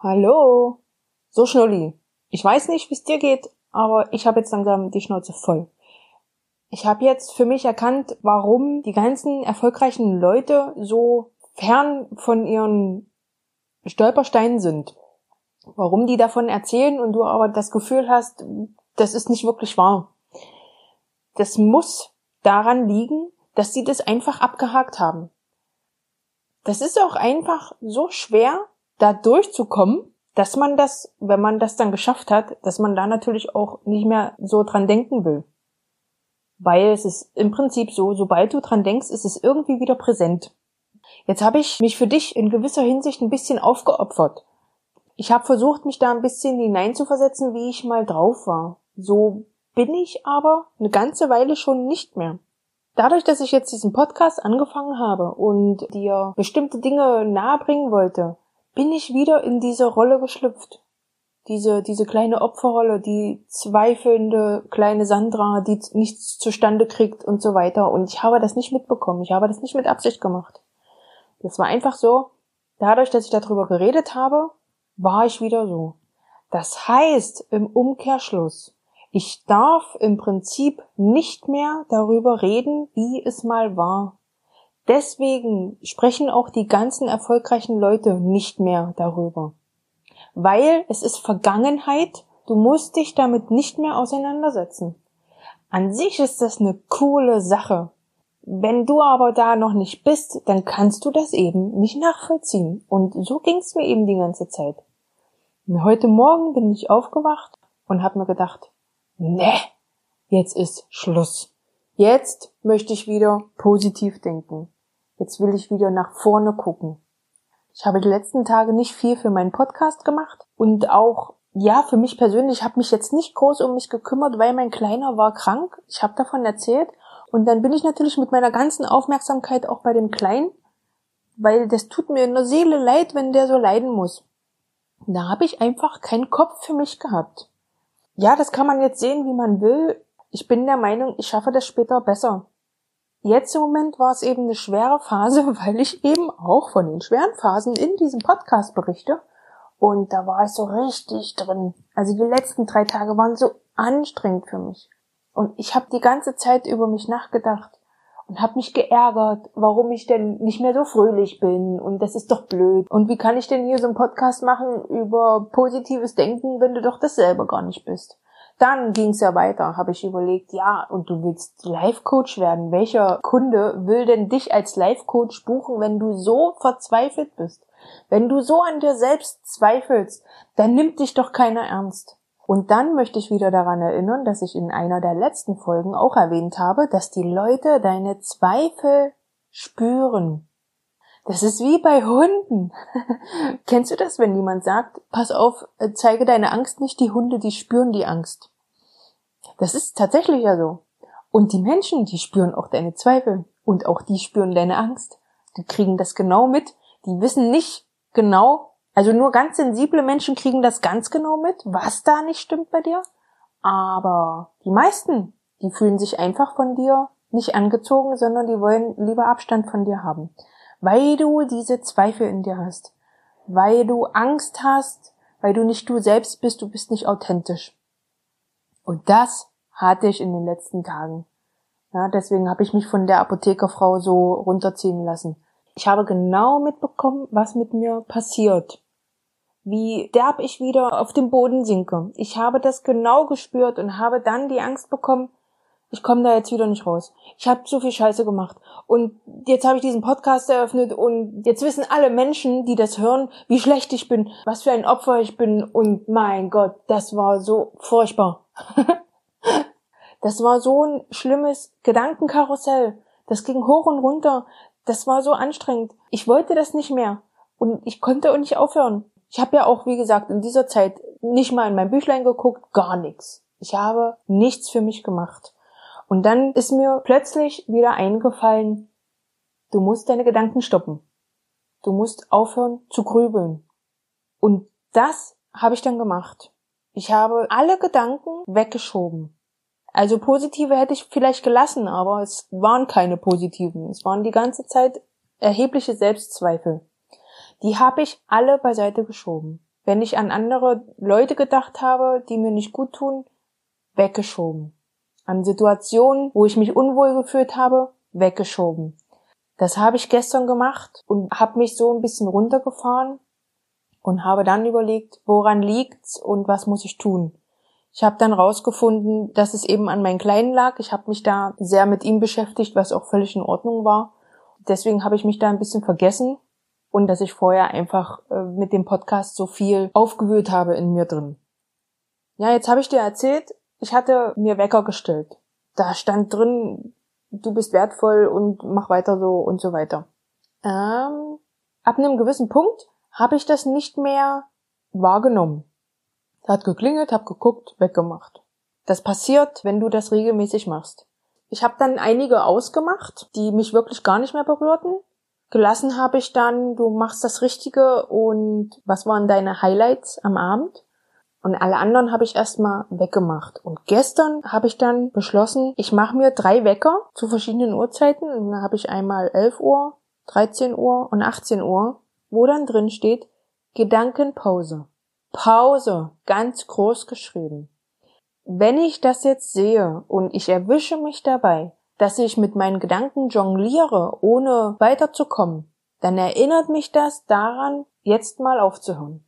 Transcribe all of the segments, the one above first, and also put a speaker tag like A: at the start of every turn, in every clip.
A: Hallo. So, Schnulli. Ich weiß nicht, wie es dir geht, aber ich habe jetzt langsam die Schnauze voll. Ich habe jetzt für mich erkannt, warum die ganzen erfolgreichen Leute so fern von ihren Stolpersteinen sind. Warum die davon erzählen und du aber das Gefühl hast, das ist nicht wirklich wahr. Das muss daran liegen, dass sie das einfach abgehakt haben. Das ist auch einfach so schwer, da durchzukommen, dass man das, wenn man das dann geschafft hat, dass man da natürlich auch nicht mehr so dran denken will. Weil es ist im Prinzip so, sobald du dran denkst, ist es irgendwie wieder präsent. Jetzt habe ich mich für dich in gewisser Hinsicht ein bisschen aufgeopfert. Ich habe versucht, mich da ein bisschen hineinzuversetzen, wie ich mal drauf war. So bin ich aber eine ganze Weile schon nicht mehr. Dadurch, dass ich jetzt diesen Podcast angefangen habe und dir bestimmte Dinge nahebringen wollte, bin ich wieder in diese Rolle geschlüpft. Diese, diese kleine Opferrolle, die zweifelnde kleine Sandra, die nichts zustande kriegt und so weiter. Und ich habe das nicht mitbekommen. Ich habe das nicht mit Absicht gemacht. Das war einfach so, dadurch, dass ich darüber geredet habe, war ich wieder so. Das heißt im Umkehrschluss, ich darf im Prinzip nicht mehr darüber reden, wie es mal war. Deswegen sprechen auch die ganzen erfolgreichen Leute nicht mehr darüber. Weil es ist Vergangenheit, du musst dich damit nicht mehr auseinandersetzen. An sich ist das eine coole Sache. Wenn du aber da noch nicht bist, dann kannst du das eben nicht nachvollziehen. Und so ging's mir eben die ganze Zeit. Und heute Morgen bin ich aufgewacht und habe mir gedacht, ne, jetzt ist Schluss. Jetzt möchte ich wieder positiv denken. Jetzt will ich wieder nach vorne gucken. Ich habe die letzten Tage nicht viel für meinen Podcast gemacht und auch ja, für mich persönlich habe mich jetzt nicht groß um mich gekümmert, weil mein Kleiner war krank. Ich habe davon erzählt und dann bin ich natürlich mit meiner ganzen Aufmerksamkeit auch bei dem Kleinen, weil das tut mir in der Seele leid, wenn der so leiden muss. Da habe ich einfach keinen Kopf für mich gehabt. Ja, das kann man jetzt sehen, wie man will. Ich bin der Meinung, ich schaffe das später besser. Jetzt im Moment war es eben eine schwere Phase, weil ich eben auch von den schweren Phasen in diesem Podcast berichte. Und da war ich so richtig drin. Also die letzten drei Tage waren so anstrengend für mich. Und ich habe die ganze Zeit über mich nachgedacht und habe mich geärgert, warum ich denn nicht mehr so fröhlich bin und das ist doch blöd. Und wie kann ich denn hier so einen Podcast machen über positives Denken, wenn du doch das selber gar nicht bist? Dann ging's ja weiter, habe ich überlegt, ja, und du willst Life-Coach werden. Welcher Kunde will denn dich als Life-Coach buchen, wenn du so verzweifelt bist? Wenn du so an dir selbst zweifelst, dann nimmt dich doch keiner ernst. Und dann möchte ich wieder daran erinnern, dass ich in einer der letzten Folgen auch erwähnt habe, dass die Leute deine Zweifel spüren. Das ist wie bei Hunden. Kennst du das, wenn jemand sagt, pass auf, zeige deine Angst nicht, die Hunde, die spüren die Angst. Das ist tatsächlich ja so. Und die Menschen, die spüren auch deine Zweifel. Und auch die spüren deine Angst. Die kriegen das genau mit. Die wissen nicht genau, also nur ganz sensible Menschen kriegen das ganz genau mit, was da nicht stimmt bei dir. Aber die meisten, die fühlen sich einfach von dir nicht angezogen, sondern die wollen lieber Abstand von dir haben weil du diese Zweifel in dir hast, weil du Angst hast, weil du nicht du selbst bist, du bist nicht authentisch. Und das hatte ich in den letzten Tagen. Ja, deswegen habe ich mich von der Apothekerfrau so runterziehen lassen. Ich habe genau mitbekommen, was mit mir passiert. Wie derb ich wieder auf den Boden sinke. Ich habe das genau gespürt und habe dann die Angst bekommen, ich komme da jetzt wieder nicht raus. Ich habe zu viel Scheiße gemacht. Und jetzt habe ich diesen Podcast eröffnet und jetzt wissen alle Menschen, die das hören, wie schlecht ich bin, was für ein Opfer ich bin. Und mein Gott, das war so furchtbar. das war so ein schlimmes Gedankenkarussell. Das ging hoch und runter. Das war so anstrengend. Ich wollte das nicht mehr. Und ich konnte auch nicht aufhören. Ich habe ja auch, wie gesagt, in dieser Zeit nicht mal in mein Büchlein geguckt, gar nichts. Ich habe nichts für mich gemacht. Und dann ist mir plötzlich wieder eingefallen, du musst deine Gedanken stoppen. Du musst aufhören zu grübeln. Und das habe ich dann gemacht. Ich habe alle Gedanken weggeschoben. Also positive hätte ich vielleicht gelassen, aber es waren keine positiven. Es waren die ganze Zeit erhebliche Selbstzweifel. Die habe ich alle beiseite geschoben. wenn ich an andere Leute gedacht habe, die mir nicht gut tun, weggeschoben. An Situationen, wo ich mich unwohl gefühlt habe, weggeschoben. Das habe ich gestern gemacht und habe mich so ein bisschen runtergefahren und habe dann überlegt, woran liegt's und was muss ich tun. Ich habe dann rausgefunden, dass es eben an meinen Kleinen lag. Ich habe mich da sehr mit ihm beschäftigt, was auch völlig in Ordnung war. Deswegen habe ich mich da ein bisschen vergessen und dass ich vorher einfach äh, mit dem Podcast so viel aufgewühlt habe in mir drin. Ja, jetzt habe ich dir erzählt, ich hatte mir Wecker gestellt. Da stand drin, du bist wertvoll und mach weiter so und so weiter. Ähm, ab einem gewissen Punkt habe ich das nicht mehr wahrgenommen. Hat geklingelt, hab geguckt, weggemacht. Das passiert, wenn du das regelmäßig machst. Ich habe dann einige ausgemacht, die mich wirklich gar nicht mehr berührten. Gelassen habe ich dann, du machst das Richtige und was waren deine Highlights am Abend? Und alle anderen habe ich erstmal weggemacht. Und gestern habe ich dann beschlossen, ich mache mir drei Wecker zu verschiedenen Uhrzeiten. Und dann habe ich einmal 11 Uhr, 13 Uhr und 18 Uhr, wo dann drin steht Gedankenpause. Pause, ganz groß geschrieben. Wenn ich das jetzt sehe und ich erwische mich dabei, dass ich mit meinen Gedanken jongliere, ohne weiterzukommen, dann erinnert mich das daran, jetzt mal aufzuhören.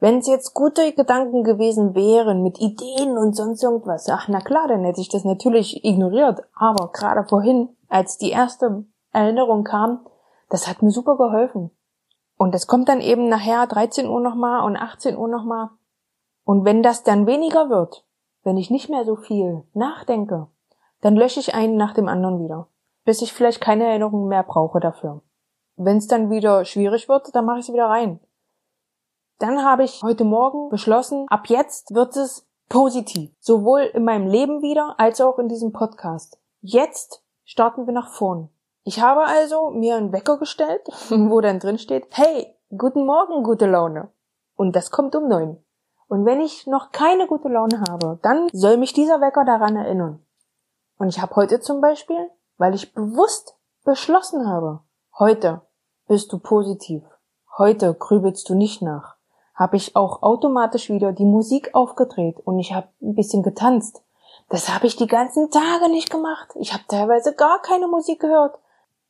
A: Wenn es jetzt gute Gedanken gewesen wären, mit Ideen und sonst irgendwas, ach na klar, dann hätte ich das natürlich ignoriert. Aber gerade vorhin, als die erste Erinnerung kam, das hat mir super geholfen. Und es kommt dann eben nachher 13 Uhr nochmal und 18 Uhr nochmal. Und wenn das dann weniger wird, wenn ich nicht mehr so viel nachdenke, dann lösche ich einen nach dem anderen wieder, bis ich vielleicht keine Erinnerungen mehr brauche dafür. Wenn es dann wieder schwierig wird, dann mache ich sie wieder rein. Dann habe ich heute Morgen beschlossen, ab jetzt wird es positiv, sowohl in meinem Leben wieder als auch in diesem Podcast. Jetzt starten wir nach vorn. Ich habe also mir einen Wecker gestellt, wo dann drin steht, hey, guten Morgen, gute Laune. Und das kommt um neun. Und wenn ich noch keine gute Laune habe, dann soll mich dieser Wecker daran erinnern. Und ich habe heute zum Beispiel, weil ich bewusst beschlossen habe, heute bist du positiv. Heute grübelst du nicht nach. Habe ich auch automatisch wieder die Musik aufgedreht und ich habe ein bisschen getanzt. Das habe ich die ganzen Tage nicht gemacht. Ich habe teilweise gar keine Musik gehört.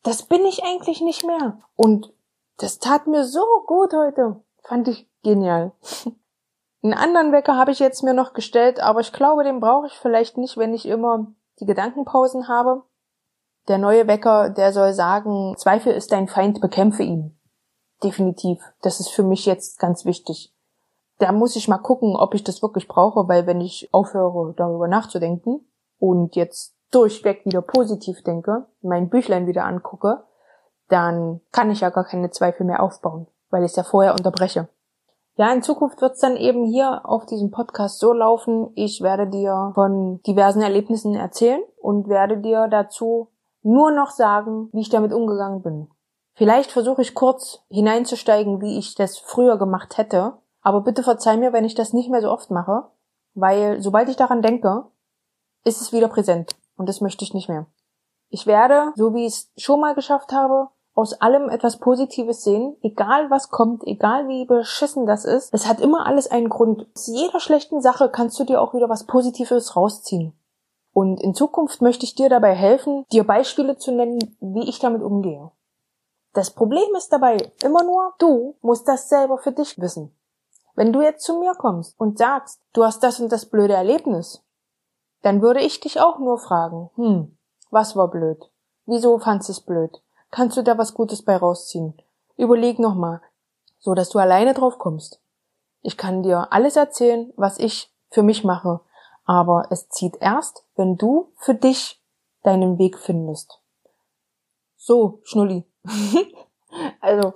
A: Das bin ich eigentlich nicht mehr. Und das tat mir so gut heute. Fand ich genial. Einen anderen Wecker habe ich jetzt mir noch gestellt, aber ich glaube, den brauche ich vielleicht nicht, wenn ich immer die Gedankenpausen habe. Der neue Wecker, der soll sagen, Zweifel ist dein Feind, bekämpfe ihn. Definitiv. Das ist für mich jetzt ganz wichtig. Da muss ich mal gucken, ob ich das wirklich brauche, weil wenn ich aufhöre, darüber nachzudenken und jetzt durchweg wieder positiv denke, mein Büchlein wieder angucke, dann kann ich ja gar keine Zweifel mehr aufbauen, weil ich es ja vorher unterbreche. Ja, in Zukunft wird es dann eben hier auf diesem Podcast so laufen, ich werde dir von diversen Erlebnissen erzählen und werde dir dazu nur noch sagen, wie ich damit umgegangen bin. Vielleicht versuche ich kurz hineinzusteigen, wie ich das früher gemacht hätte, aber bitte verzeih mir, wenn ich das nicht mehr so oft mache, weil sobald ich daran denke, ist es wieder präsent. Und das möchte ich nicht mehr. Ich werde, so wie ich es schon mal geschafft habe, aus allem etwas Positives sehen, egal was kommt, egal wie beschissen das ist. Es hat immer alles einen Grund. Aus jeder schlechten Sache kannst du dir auch wieder was Positives rausziehen. Und in Zukunft möchte ich dir dabei helfen, dir Beispiele zu nennen, wie ich damit umgehe. Das Problem ist dabei immer nur, du musst das selber für dich wissen. Wenn du jetzt zu mir kommst und sagst, du hast das und das blöde Erlebnis, dann würde ich dich auch nur fragen, hm, was war blöd? Wieso fandst du es blöd? Kannst du da was Gutes bei rausziehen? Überleg nochmal, so dass du alleine drauf kommst. Ich kann dir alles erzählen, was ich für mich mache, aber es zieht erst, wenn du für dich deinen Weg findest. So, Schnulli. also,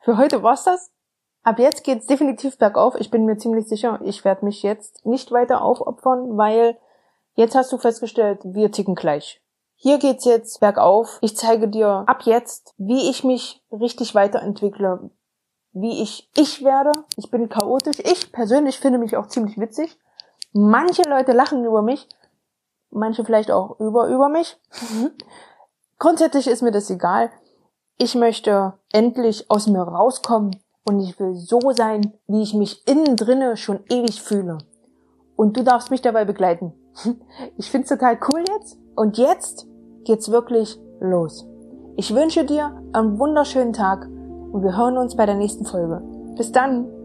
A: für heute war's das. Ab jetzt geht's definitiv bergauf. Ich bin mir ziemlich sicher, ich werde mich jetzt nicht weiter aufopfern, weil Jetzt hast du festgestellt, wir ticken gleich. Hier geht's jetzt bergauf. Ich zeige dir ab jetzt, wie ich mich richtig weiterentwickle, wie ich ich werde. Ich bin chaotisch. Ich persönlich finde mich auch ziemlich witzig. Manche Leute lachen über mich, manche vielleicht auch über über mich. Grundsätzlich ist mir das egal. Ich möchte endlich aus mir rauskommen und ich will so sein, wie ich mich innen drinne schon ewig fühle. Und du darfst mich dabei begleiten. Ich find's total cool jetzt. Und jetzt geht's wirklich los. Ich wünsche dir einen wunderschönen Tag und wir hören uns bei der nächsten Folge. Bis dann!